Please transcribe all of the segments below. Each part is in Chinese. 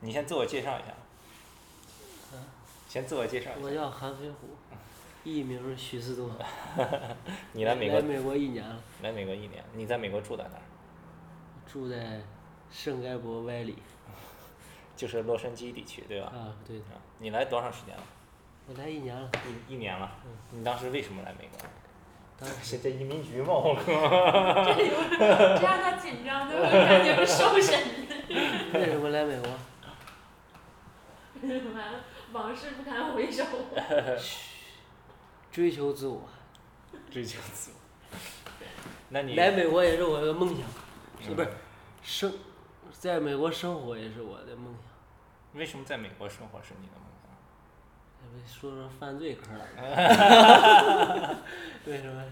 你先自我介绍一下。先自我介绍一下。我叫韩飞虎，艺名徐思多。你来美国来美国一年了，来美国一年，你在美国住在哪儿？住在圣盖博歪里。就是洛杉矶地区，对吧？啊，对你来多长时间了？我来一年了，一一年了。你当时为什么来美国？当时是这移民局嘛？我靠！这有这让他紧张的，我感觉受审。为什么来美国？完了，往事不堪回首。追求自我。追求自我。那你来美国也是我的梦想，是不是嗯？生，在美国生活也是我的梦想。为什么在美国生活是你的梦想？说说犯罪科儿。为什么？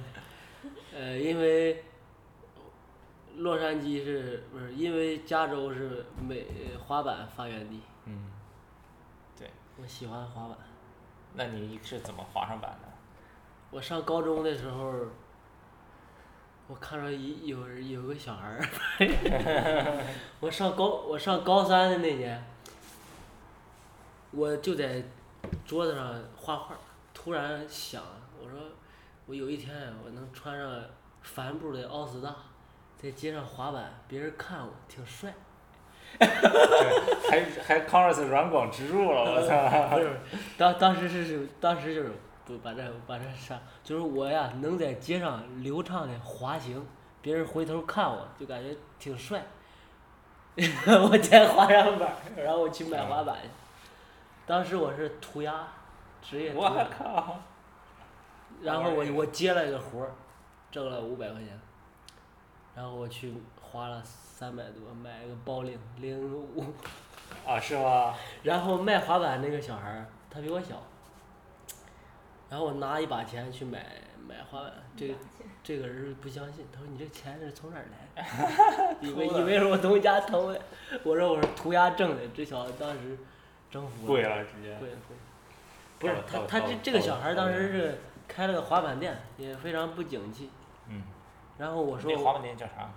呃，因为洛杉矶是不是？因为加州是美滑板发源地，嗯，对。我喜欢滑板。那你是怎么滑上板的？我上高中的时候，我看着一有人有个小孩儿，我上高我上高三的那年，我就在桌子上画画，突然想，我说我有一天我能穿上帆布的奥斯大，在街上滑板，别人看我挺帅。还还 Converse 软广植入了，我操！当当时是是当时就是不把这把这啥，就是我呀能在街上流畅的滑行，别人回头看我就感觉挺帅。我捡滑翔板，然后我去买滑板去。当时我是涂鸦，职业涂我鸦。靠！然后我我接了一个活儿，挣了五百块钱，然后我去花了三百多买了个包零零五，啊，是吗？然后卖滑板那个小孩儿他比我小，然后我拿一把钱去买买滑板，这个这个人不相信，他说你这钱是从哪儿来 的？以为以为是我从家偷的，我说我是涂鸦挣的，这小子当时征服贵了直接。贵了贵。不是他他这这个小孩儿当时是开了个滑板店，也非常不景气。嗯。然后我说那滑板店叫啥？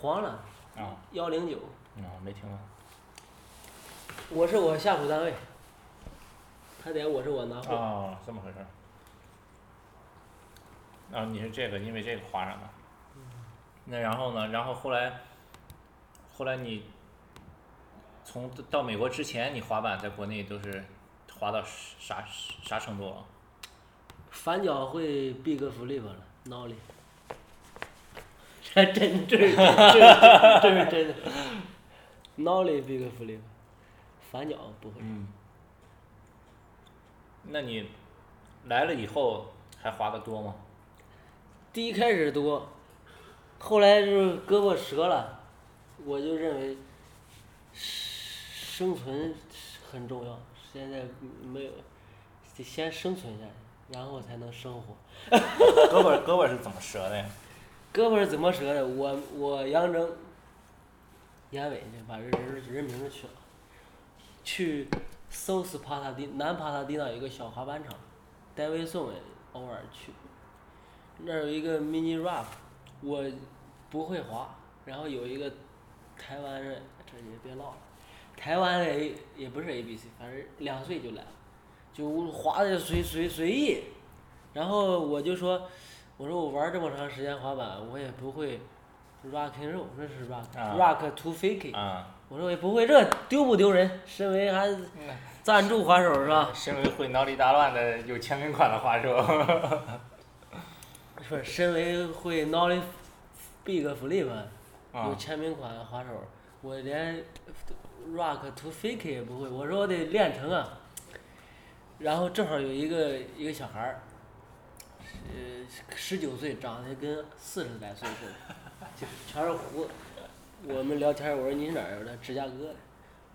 黄了啊幺零九，啊，没听过。我是我下属单位，他得我是我拿货。哦，这么回事儿。啊，你是这个，因为这个滑上的。那然后呢？然后后来，后来你从到美国之前，你滑板在国内都是滑到啥啥程度了？反脚会 big flip 了，nollie。这真这是真这是真的，nollie big flip，反脚不会。嗯。那你来了以后还滑的多吗？第一开始多，后来就是胳膊折了，我就认为生存很重要。现在没有，得先生存下去，然后才能生活。胳膊胳膊是怎么折的呀？胳膊是怎么折的？我我杨征，严伟就把人人人名儿去了，去搜斯帕萨蒂南帕萨蒂那有个小滑板场，戴维宋也偶尔去，那儿有一个 mini rap，我不会滑，然后有一个台湾人，这也别唠了，台湾的也不是 A B C，反正两岁就来了，就滑的随随随意，然后我就说。我说我玩这么长时间滑板，我也不会 rock and roll，那是 rock、啊 rock to fake 我说我也不会这，丢不丢人？身为还赞助 滑手是吧？身为会脑力大乱的有签名款的滑手。不是，身为会 nollie big flip 有啊签名款的滑手，我连 rock to fake 也不会。我说我得练成啊。然后正好有一个一个小孩儿，呃，十九岁，长得跟四十来岁似的，就全是胡子。我们聊天，我说你是哪儿的？芝加哥的。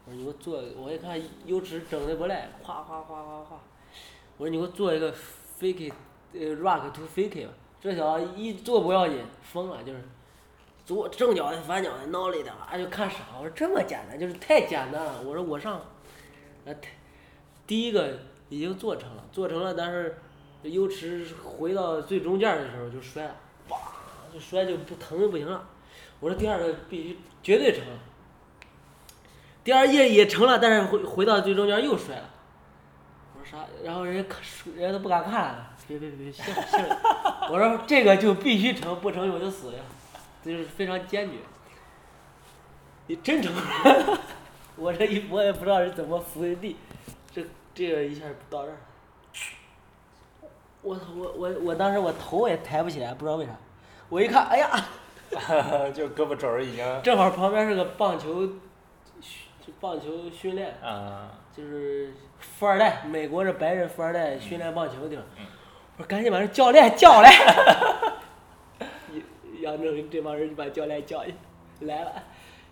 我说你给我做，我一看油脂整的不赖，夸夸夸夸夸。我说你给我做一个 fake，呃 rock to fake 吧。这小子一做不要紧，疯了就是，左正脚的反脚的挠里的，啊就看傻。我说这么简单，就是太简单了。我说我上，呃，太第一个已经做成了，做成了，但是油池回到最中间的时候就摔了，叭就摔就不疼的不行了。我说第二个必须绝对成，第二页也成了，但是回回到最中间又摔了。我说啥？然后人家看，人家都不敢看，别别别，行行。我说这个就必须成，不成我就死了，这就是非常坚决。你真成，我这一我也不知道是怎么扶的地，这这个一下到这儿。我！我我我当时我头也抬不起来，不知道为啥。我一看，哎呀，就胳膊肘儿已经正好旁边是个棒球就棒球训练，啊，就是富二代，美国这白人富二代训练棒球的地方嗯。我说赶紧把这教练叫来。杨正这帮人就把教练叫去，来了。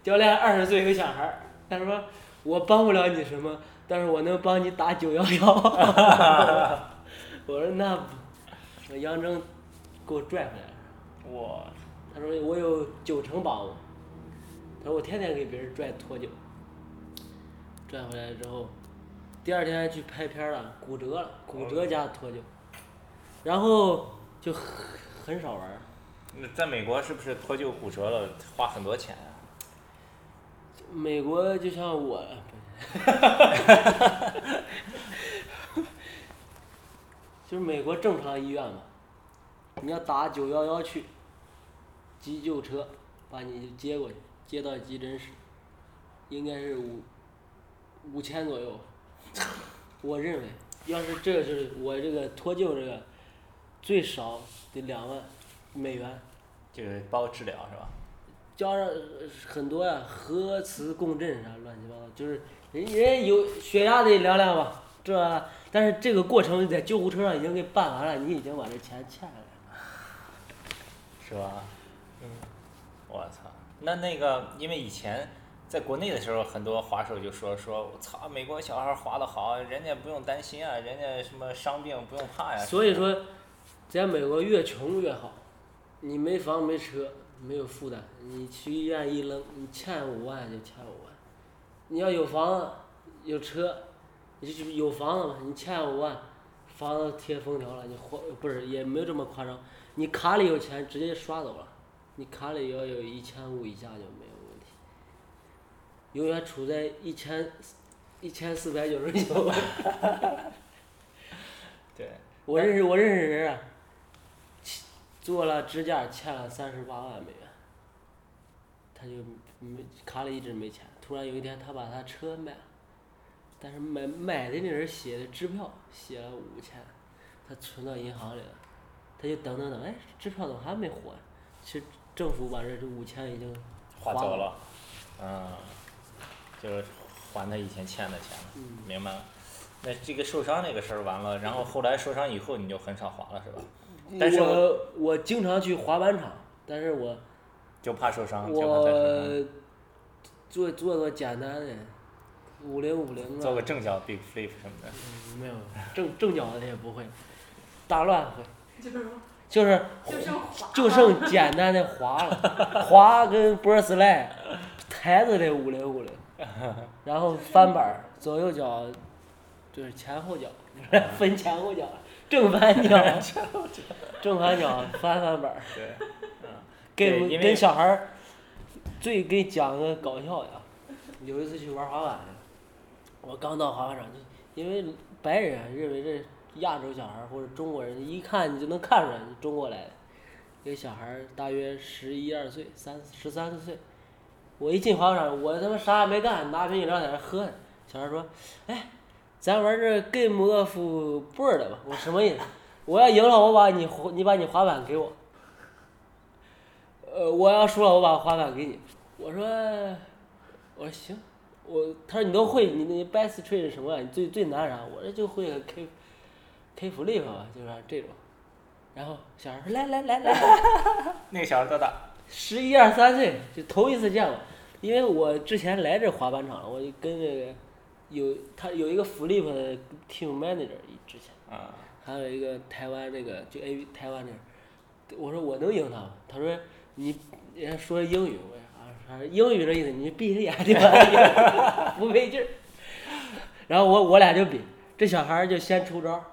教练二十岁一个小孩儿，他说我帮不了你什么，但是我能帮你打九幺幺。我说那不，我杨征给我拽回来了。我他说我有九成把握。他说我天天给别人拽脱臼，拽回来之后，第二天去拍片儿了，骨折了，骨折加脱臼，然后就很很少玩儿。那在美国是不是脱臼骨折了花很多钱啊？美国就像我，就是美国正常医院嘛，你要打九幺幺去，急救车把你接过去，接到急诊室，应该是五五千左右。我认为，要是这是我这个脱臼这个，最少得两万美元。就是包治疗是吧？加上呃很多呀、核磁共振啥乱七八糟，就是人人有血压得量量吧，这但是这个过程在救护车上已经给办完了，你已经把这钱欠下来了。是吧？嗯，我操，那那个，因为以前在国内的时候，很多滑手就说说，我操，美国小孩滑的好，人家不用担心啊，人家什么伤病不用怕呀。所以说，在美国越穷越好，你没房没车没有负担，你去医院一扔，你欠五万就欠五万，你要有房有车，你就有房子嘛，你欠五万，房子贴封条了，你还不是也没有这么夸张，你卡里有钱直接刷走了，你卡里要有一千五以下就没有问题，永远处在一千一千四百九十九。对，我认识我认识人啊，欠做了支架欠了三十八万美元，他就没卡里一直没钱，突然有一天他把他车卖了，但是买买的那人写的支票写了五千，他存到银行里了，他就等等等，哎，支票怎么还没还？其实政府把这这五千已经花走了，嗯，就是还他以前欠的钱了，嗯明白了。那这个受伤那个事儿完了，然后后来受伤以后你就很少滑了是吧？但是我我我经常去滑板场，但是我就怕受伤，就怕再受伤。我做做做简单的五零五零啊，做个正脚 big flip 什么的。嗯没有正正脚的也不会，大乱会，就是就是就剩简单的滑了，滑跟 b i r slide，台子得五零五零，然后翻板儿左右脚就是前后脚，分前后脚，正反脚，正反脚翻翻板儿，对，跟跟小孩儿最给讲个搞笑的。啊，有一次去玩滑板去，我刚到滑板场就因为白人认为这亚洲小孩或者中国人一看你就能看出来你中国来的，一个小孩大约十一二岁，三十三四岁，我一进滑板场，我他妈啥也没干，拿瓶饮料在那喝呢。小孩说：“哎，咱玩这 Game of board 吧。”我什么意思？我要赢了，我把你你把你滑板给我。呃，我要输了，我把滑板给你。我说，我说行，我他说你都会，你那 best trick 是什么啊？你最最难啥？我这就会个 K K flip 吧，就是这种。然后小孩说来来来来，那个小孩多大？十一二三岁就头一次见我，因为我之前来这滑板场了，我就跟这个有他有一个 flip 的 team manager 之前。啊，还有一个台湾那个就 A 台湾那儿，我说我能赢他吗？他说你人家说英语，我英语的意思你闭着眼睛吧，不费劲儿。然后我我俩就比，这小孩儿就先出招儿，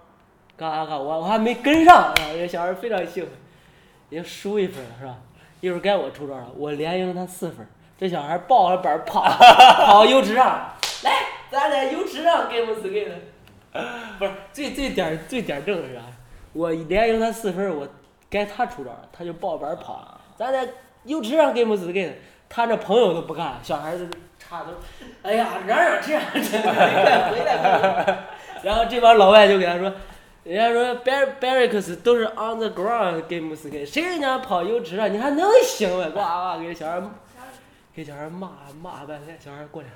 嘎嘎嘎，我我还没跟上，啊，这小孩儿非常兴奋，已经输一分了是吧？一会儿该我出招了，我连赢他四分，这小孩儿抱着板儿跑跑游池上，来，咱在游池上 game skate。不是最最点儿最点儿正是啥？我连赢他四分，我该他出招儿，他就抱板儿跑，咱在游池上 game，sky，。他那朋友都不干，小孩子插头，哎呀，嚷嚷这样，这样，快回来快回来！然后这帮老外就给他说，人家说 bar barracks 都是 on the ground game s k 谁人家跑游池上，你还能行吗？呱呱给小孩给小孩骂骂半天，小孩过来，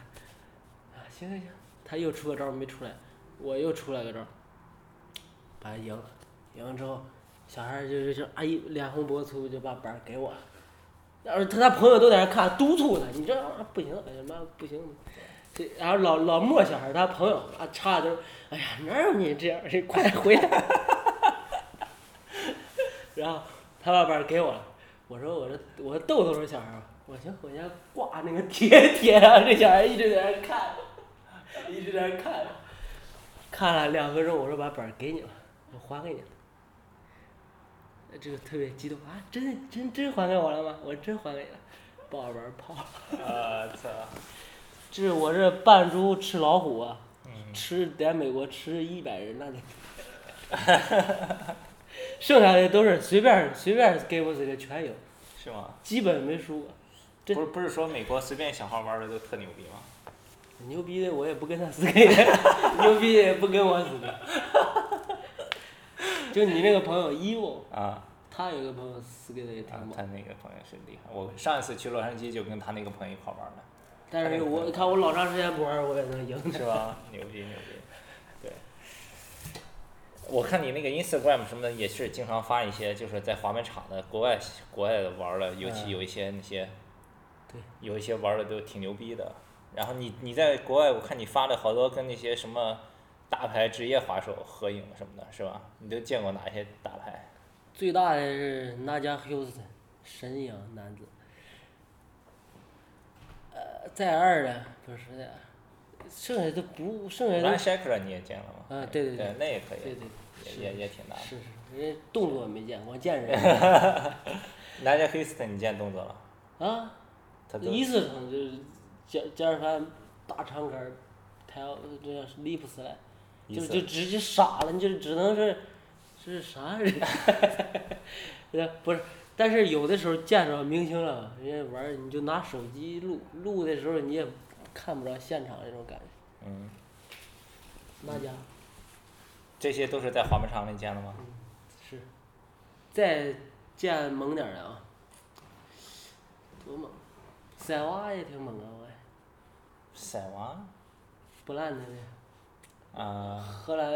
啊行行行，他又出个招没出来，我又出来个招，把他赢了，赢了之后，小孩儿就就就哎脸红脖子粗就把板给我了。然后他他朋友都在那看督促他，你这玩意儿不行，哎呀妈不行，这然后老老莫小孩儿他朋友啊插着，哎呀哪有你这样的，快回来！然后他把板儿给我了，我说我说我逗逗这小孩儿吧，我行回家挂那个贴贴上，这小孩一直在那看，一直在那看，看了两分钟，我说把板儿给你了，我还给你了。这个特别激动啊！真真真还给我了吗？我真还给你了，不好玩儿跑。我操！这是我这扮猪吃老虎啊！嗯，吃在美国吃一百人那得，剩下的都是随便儿随便儿给我这个全赢，是吗？基本没输过。这不是不是说美国随便小孩玩的都特牛逼吗？牛逼的我也不跟他死给，牛逼的也不跟我死给。就你那个朋友 Evo，啊，他有个朋友死给的也挺啊，他那个朋友是厉害。我上一次去洛杉矶就跟他那个朋友一块玩的，但是我看我老长时间不玩儿，我也能赢。是吧？牛逼牛逼，对。我看你那个 Instagram 什么的也是经常发一些，就是在滑板场的国外国外的玩的，尤其嗯有一些那些，对，有一些玩的都挺牛逼的。然后你你在国外，我看你发的好多跟那些什么大牌职业滑手合影什么的，是吧？你都见过哪些大牌？最大的是纳加休斯顿，神阳男子。呃，在二的不是的，剩下的不剩下的 Shackler 你也见了吗？啊对对对对，那也可以，对对是也也也挺大的。是是，人家动作没见过，见人南加休斯特你见动作了？啊，他都一次成就是加加尔凡大长杆儿，抬到这样立不起来，一次就就直接傻了，你就只能是是啥人？呃不是，但是有的时候见着明星了，人家玩儿你就拿手机录，录的时候你也看不着现场那种感觉。嗯，那家这些都是在滑板场里见的吗？是，再见猛点儿的啊，多猛！塞娃也挺猛啊，塞娃不烂的那。啊，荷兰，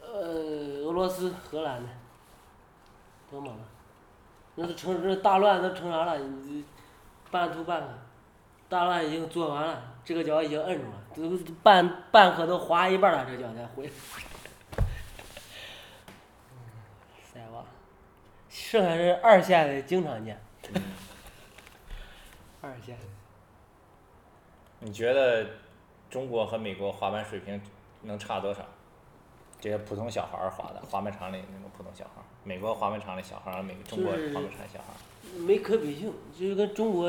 呃，俄罗斯、荷兰的，多猛啊！那都成这大乱都成啥了？你半途半克，大乱已经做完了，这个脚已经摁住了，都半半克都滑一半了，这个脚才回来。塞瓦，剩下是二线的经常见，二线的。你觉得中国和美国滑板水平能差多少？这些普通小孩儿滑的，滑板场里那种普通小孩儿，美国滑板场里小孩儿，美中国滑板场小孩儿，没可比性，就是跟中国，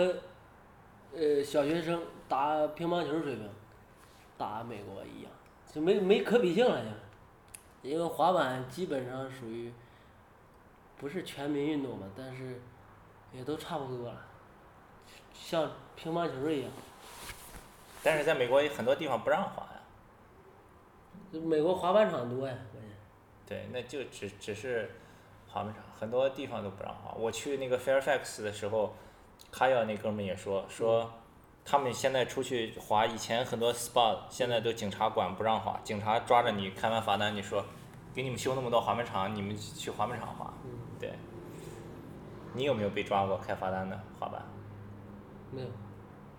呃，小学生打乒乓球水平，打美国一样，就没没可比性了就，因为滑板基本上属于，不是全民运动嘛，但是，也都差不多了，像乒乓球一样，但是在美国有很多地方不让滑呀。就美国滑板场多呀，关键。对，那就只只是滑板场，很多地方都不让滑。我去那个 Fairfax 的时候，卡耀那哥们也说说，他们现在出去滑，以前很多 spot 现在都警察管不让滑，警察抓着你开完罚单，你说给你们修那么多滑板场，你们去滑板场滑。嗯，对，你有没有被抓过开罚单的滑板？没有，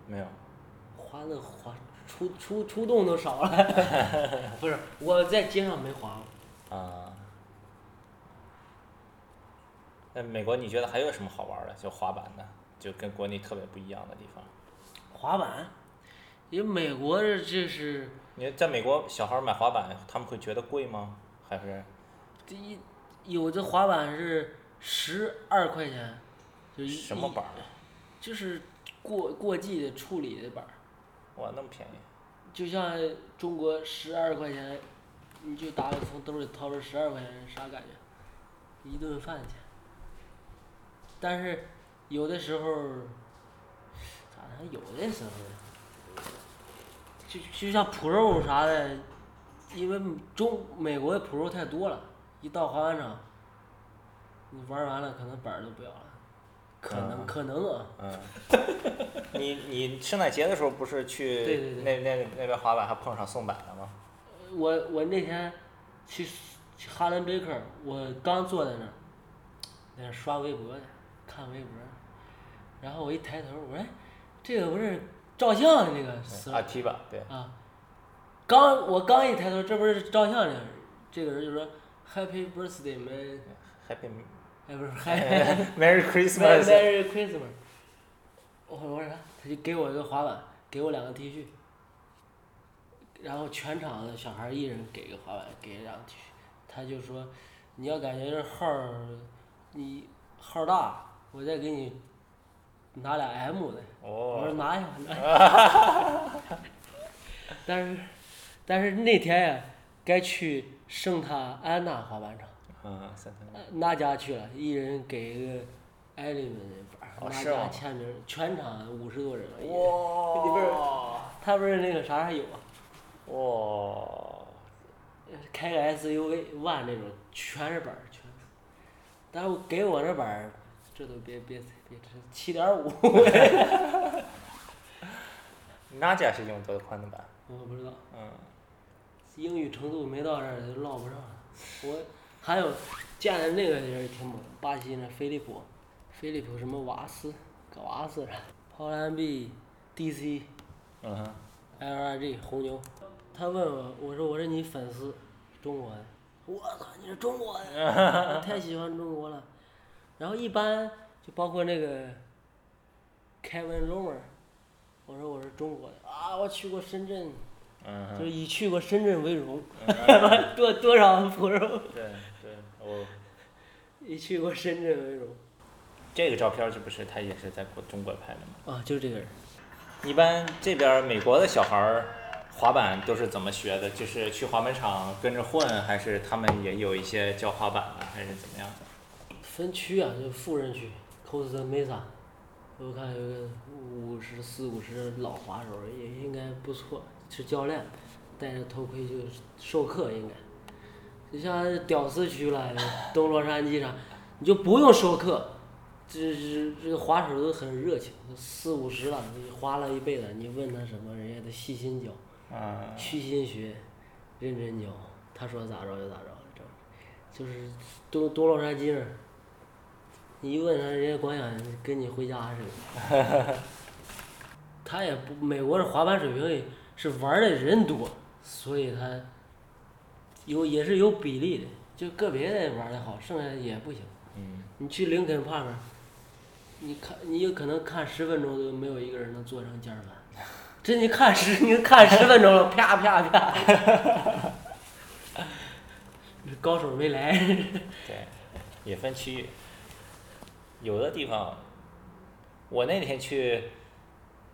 没有。滑的滑出出出动都少了，不是我在街上没滑过。啊。那美国你觉得还有什么好玩儿的？就滑板的，就跟国内特别不一样的地方。滑板，因为美国这这是你在美国，小孩儿买滑板，他们会觉得贵吗？还是第一，有的滑板是十二块钱，就一什么板儿？就是过过季的处理的板儿，哇，那么便宜。就像中国十二块钱，你就打从兜里掏出十二块钱，啥感觉？一顿饭钱。但是有的时候，咋的？有的时候，就就像脯肉啥的，因为中美国的脯肉太多了，一到滑板场，你玩完了可能板儿都不要了，可能、嗯可能啊。嗯，你你圣诞节的时候不是去对对对那那那边滑板还碰上送板了吗？我我那天去去哈伦贝克，我刚坐在那儿，在那儿刷微博呢，看微博，然后我一抬头，我说哎，这个不是照相的那个死啊，T 吧，对。啊，刚我刚一抬头，这不是照相的，这个人就说 Happy Birthday man，Happy 哎不是 Happy Merry Christmas。Merry Christmas，我我说啥？他就给我一个滑板，给我两个 T 恤，然后全场的小孩儿一人给个滑板，给两个 T 恤，他就说你要感觉这号儿你号儿大，我再给你拿俩 M 的。我说哦。拿呀拿呀。但是但是那天呀，该去圣塔安娜滑板场。那家去了，一人给一个艾利们的板儿，那家签名，全场五十多人哇。里边哇。他不是那个啥还有啊，哇。开个 SUV One 那种，全是板儿，全是。但是我给我这板儿，这都别别别，这七点五，哪家是用多宽的板？我不知道，嗯。英语程度没到这儿就唠不上了。我还有见的那个人也挺猛，巴西那飞利浦，飞利浦什么瓦斯，格瓦斯的，抛篮臂，DC。嗯哼。LRG 红牛，他问我，我说我是你粉丝，中国的，我操，你是中国的，我太喜欢中国了。然后一般就包括那个 Kevin Romer，我说我是中国的啊，我去过深圳，嗯。就是以去过深圳为荣，多多少腐肉，对对，我 以去过深圳为荣这个照片儿是不是他也是在国中国拍的吗？啊，就这个人。一般这边儿美国的小孩儿滑板都是怎么学的？就是去滑板场跟着混，还是他们也有一些教滑板的，还是怎么样的？分区啊，就富人区，Costa Mesa，我看有个五十四五十老滑手也应该不错，是教练，戴着头盔就授课应该。就像屌丝区了，东洛杉矶上，你就不用授课，这这这滑手都很热情，四五十了，你滑了一辈子，你问他什么，人家都细心教，嗯，虚心学，认真教，他说咋着就咋着，这就是东东洛杉矶那儿，你一问他，人家光想跟你回家似的。他也不，美国的滑板水平也是玩的人多，所以他有也是有比例的，就个别的玩的好，剩下的也不行。嗯，你去林肯 Park，你看你有可能看十分钟都没有一个人能做成尖儿板，这你看十 你看十分钟了，啪啪啪，这高手没来。对，也分区域。有的地方，我那天去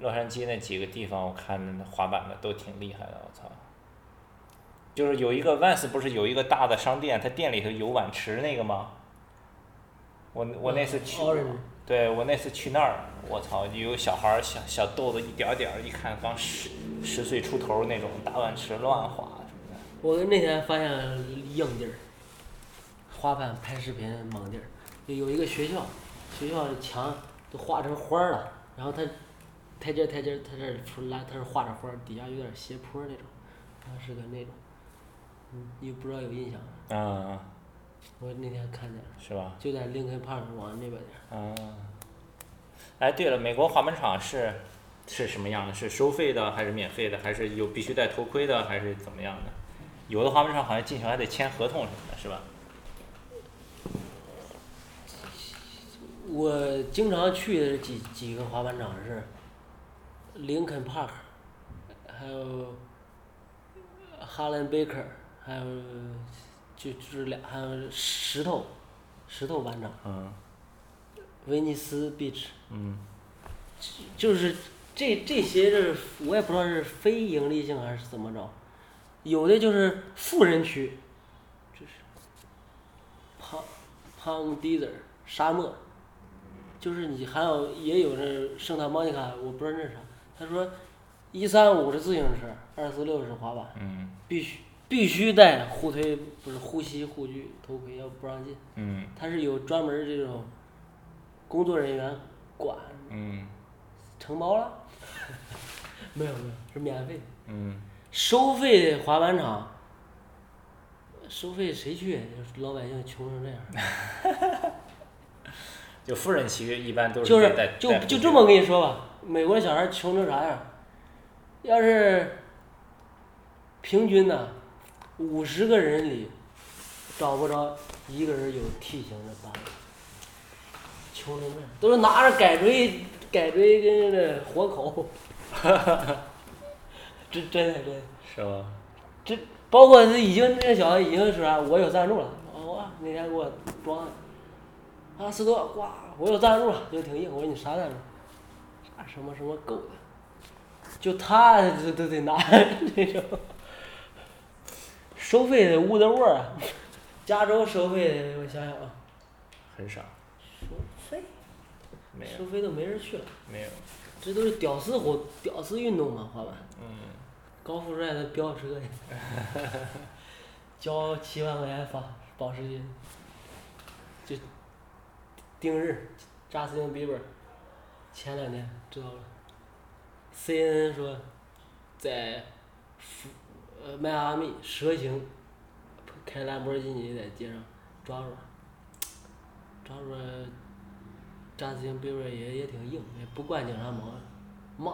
洛杉矶那几个地方，我看那滑板的都挺厉害的，我操！就是有一个 Vans 不是有一个大的商店，它店里头有碗池那个吗？我我那次去对我那次去那儿，我操，有小孩儿小小豆子一点儿点儿，一看刚十十岁出头那种大碗池乱滑什么的。我那天发现硬地儿，滑板拍视频猛地儿，有一个学校，学校的墙都画成花儿了，然后它台阶儿台阶儿，它这儿出来它是画着花儿，底下有点儿斜坡儿那种，它是个那种，嗯，你不知道有印象吗？嗯，我那天看见了，是吧？就在林肯 Park 往那边点儿，嗯，哎，对了，美国滑板场是是什么样的？是收费的还是免费的？还是有必须戴头盔的，还是怎么样的？有的滑板场好像进去还得签合同什么的，是吧？我经常去的几几个滑板场是林肯 Park，还有哈伦贝克，还有就就是俩，还有石头石头班长，嗯威尼斯 Beach，嗯就是这这些就是我也不知道是非盈利性还是怎么着，有的就是富人区，就是胖胖 desert 沙漠，就是你还有也有那圣塔莫尼卡，我不知道那是啥。他说一三五是自行车，二四六是滑板，嗯必须必须戴护腿不是护膝护具头盔，要不不让进。嗯他是有专门儿这种工作人员管，嗯承包了？没有没有，是免费。嗯收费的滑板场，收费谁去？老百姓穷成这样。就富人区一般都就是就就这么跟你说吧，美国小孩穷成啥样？要是平均呢，五十个人里找不着一个人有 T 型的板，穷成这样，都是拿着改锥、改锥跟那活口，真真的真的。是吗？这包括这已经那小子已经说啥，我有赞助了，啊我那天给我装的，啊四多，哇，我有赞助了，就挺硬。我说你啥赞助？啥什么什么狗的，就他都都得拿这种，收费的屋的窝儿啊，加州收费的我想想啊，很少，收费？没有。收费？都没人去了，没有，这都是屌丝活屌丝运动嘛，滑板。嗯。高富帅的飙车去，交七万块钱发保时捷，就定日，扎斯汀比伯，前两天知道了，CNN 说，在福呃迈阿密蛇形开兰博基尼在街上抓住了，抓住了，扎斯汀比伯也也挺硬，也不惯警察毛，骂。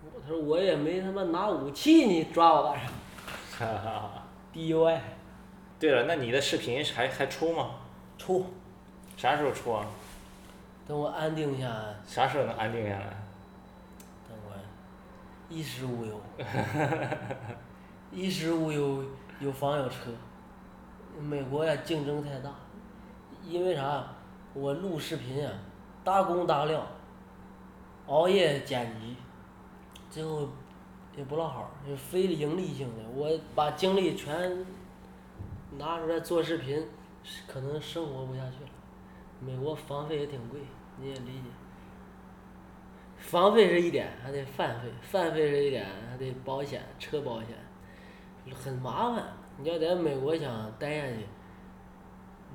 我他说我也没他妈拿武器，你抓我干啥哈哈哈。？DUI 对了，那你的视频还还出吗？出，啥时候出啊？等我安定下来，啥时候能安定下来？等我衣食无忧，衣食无忧，有房有车。美国呀，竞争太大，因为啥？我录视频呀，大工大料，熬夜剪辑，最后也不落好，就非盈利性的，我把精力全拿出来做视频，可能生活不下去了。美国房费也挺贵，你也理解。房费是一点，还得饭费，饭费是一点，还得保险，车保险，很麻烦。你要在美国想待下去，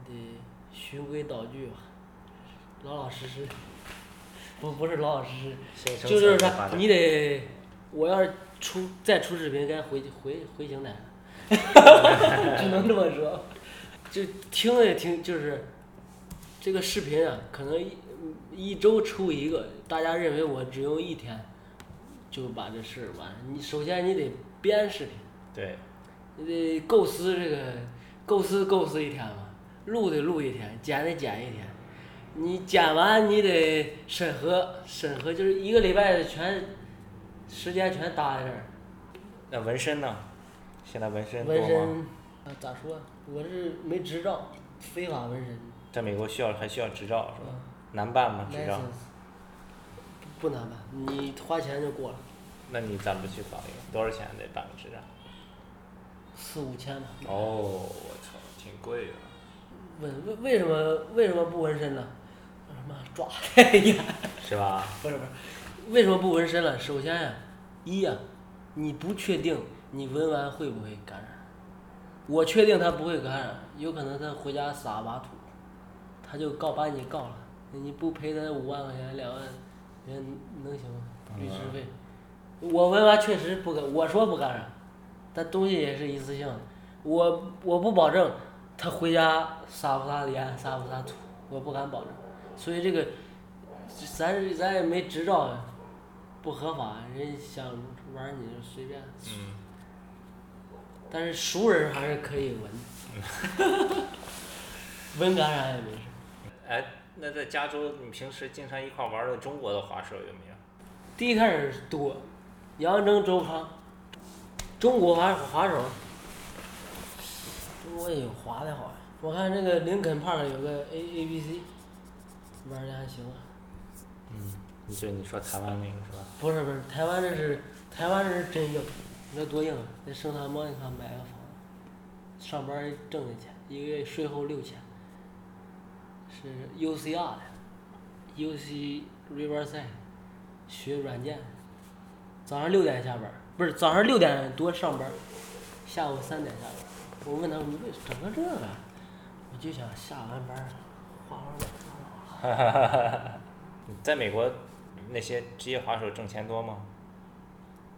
你得循规蹈矩吧，老老实实。不不是老老实实，就是策发，展啥你得，我要是出再出视频，该回回回邢台了，只能这么说。就听也听，就是这个视频啊，可能一一周出一个，大家认为我只用一天就把这事儿完。你首先你得编视频，对，你得构思这个，构思构思一天嘛，录得录一天，剪得剪一天。你剪完你得审核，审核就是一个礼拜全时间全搭在这儿。那纹身呢？现在纹身？纹身啊，咋说？我是没执照，非法纹身。在美国需要还需要执照是吧？嗯难办吗？执照？不难办，你花钱就过了，那你咋不去搞一个？多少钱得办个执照？四五千吧。哦，我操，挺贵的。纹为为什么为什么不纹身呢？什么抓太严？是吧？不是不是，为什么不纹身了？首先呀、一呀、你不确定你纹完会不会感染。我确定他不会感染，有可能他回家撒把土，他就告把你告了，你不赔他五万块钱两万，人能行吗？律师费。我纹完确实不感，我说不感染，但东西也是一次性的，我我不保证他回家撒不撒盐撒不撒土，我不敢保证，所以这个咱咱也没执照，不合法，人想玩儿你就随便。嗯。但是熟人还是可以闻 闻感染也没事。哎，那在加州，你平时经常一块玩的中国的滑手有没有？第一开始多，杨铮、周康，中国滑滑手，中国也有滑的好呀。我看这个林肯 Park 有个 A A B C，玩的还行啊。嗯。就你说台湾那个是吧？不是不是，台湾这是台湾这是真硬，那多硬啊！那圣塔莫尼卡买个房子，上班挣的钱，一个月税后六千，是 UCR 的，UC Riverside，学软件，早上六点下班儿，不是早上六点多上班儿，下午三点下班儿。我问他们为整个这个，我就想下完班儿滑滑板就好了。哈哈哈哈哈！在美国，那些职业滑手挣钱多吗？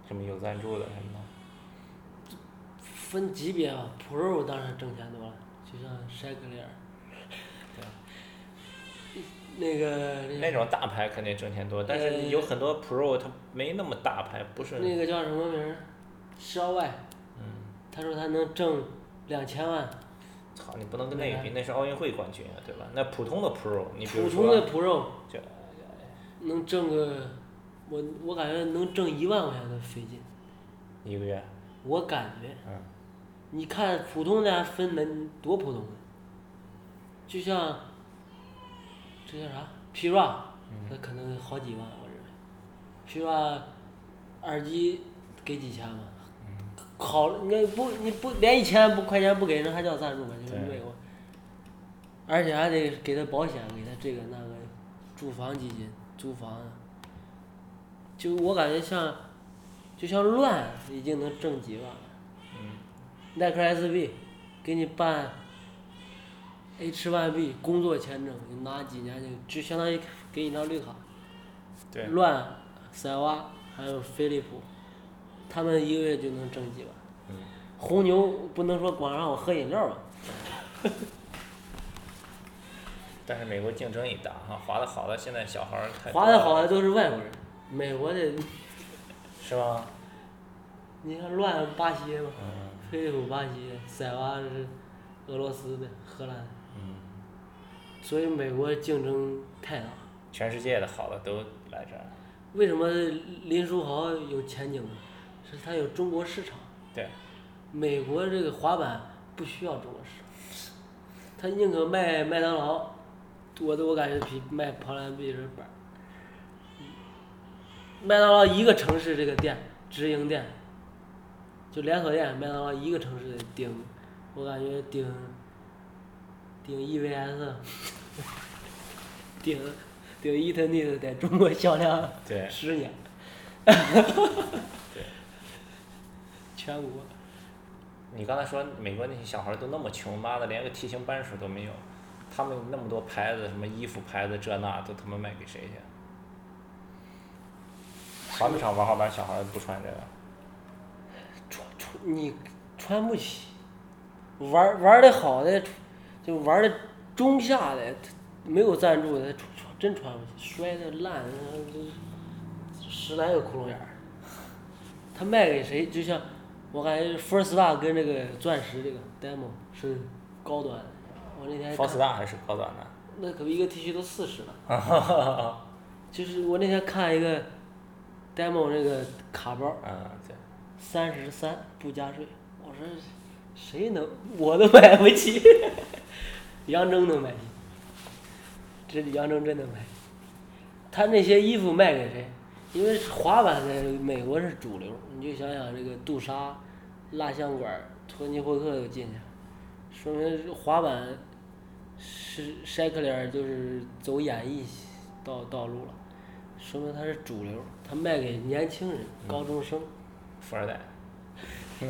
什么有赞助的什么的？分级别啊，Pro 当然挣钱多了，就像筛克利尔。那个那种大牌肯定挣钱多，但是有很多 Pro 它没那么大牌，不是。那个叫什么名儿？肖外。嗯。他说他能挣两千万。操！你不能跟那个比，那是奥运会冠军啊，对吧？那普通的 Pro，你比如普通的 Pro 就能挣个，我我感觉能挣一万块钱都费劲。一个月。我感觉。嗯。你看普通的分的多普通的，就像这叫啥？P-Rod，那可能好几万，我认为。P-Rod 耳机给几千吧？好，你不你不连一千不块钱不给，人还叫赞助吗？就是美国。而且还得给他保险，给他这个那个，住房基金，租房。就我感觉像，就像乱已经能挣几万了。耐克 SB，给你办 H1B 工作签证，你拿几年就就相当于给你张绿卡。对。乱，塞瓦还有飞利浦，他们一个月就能挣几万。嗯。红牛不能说光让我喝饮料吧。但是美国竞争也大哈，滑的好的现在小孩儿太。滑的好的都是外国人，美国的。是吗？你看乱巴西嘛。飞利浦巴西，塞瓦是俄罗斯的，荷兰。嗯。所以美国竞争太大。全世界的好的都来这儿。为什么林书豪有前景呢？是他有中国市场。对。美国这个滑板不需要中国市场，他宁可卖麦当劳，我都我感觉比卖跑兰比这板。麦当劳一个城市这个店，直营店。就连锁店，麦当劳一个城市顶，我感觉顶，顶 EVS，顶，顶 Eternit 在中国销量十年。对。全国。你刚才说美国那些小孩都那么穷，妈的连个梯形扳手都没有，他们那么多牌子，什么衣服牌子这那都他妈卖给谁去？滑冰场玩滑板小孩不穿这个。穿穿你穿不起，玩玩的好的，就玩的中下的，没有赞助的，穿真穿不起，摔的烂，十来个窟窿眼儿。他卖给谁？就像我感觉 First Star 跟这个钻石这个 Demo 是高端的，我那天。First Star 还是高端的。那可不一个 T 恤都四十了。就是我那天看一个 Demo 那个卡包。啊，对。三十三不加税，我说谁能我都买不起，杨铮能买起，这杨铮真能买。他那些衣服卖给谁？因为滑板在美国是主流，你就想想这个杜莎、蜡像馆、托尼霍克都进去了，说明滑板是筛克脸就是走演艺道道路了，说明他是主流，他卖给年轻人、高中生。富二代，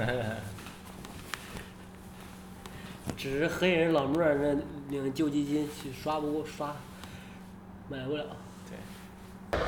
只是黑人老莫那领救济金去刷不过刷，买不了。对。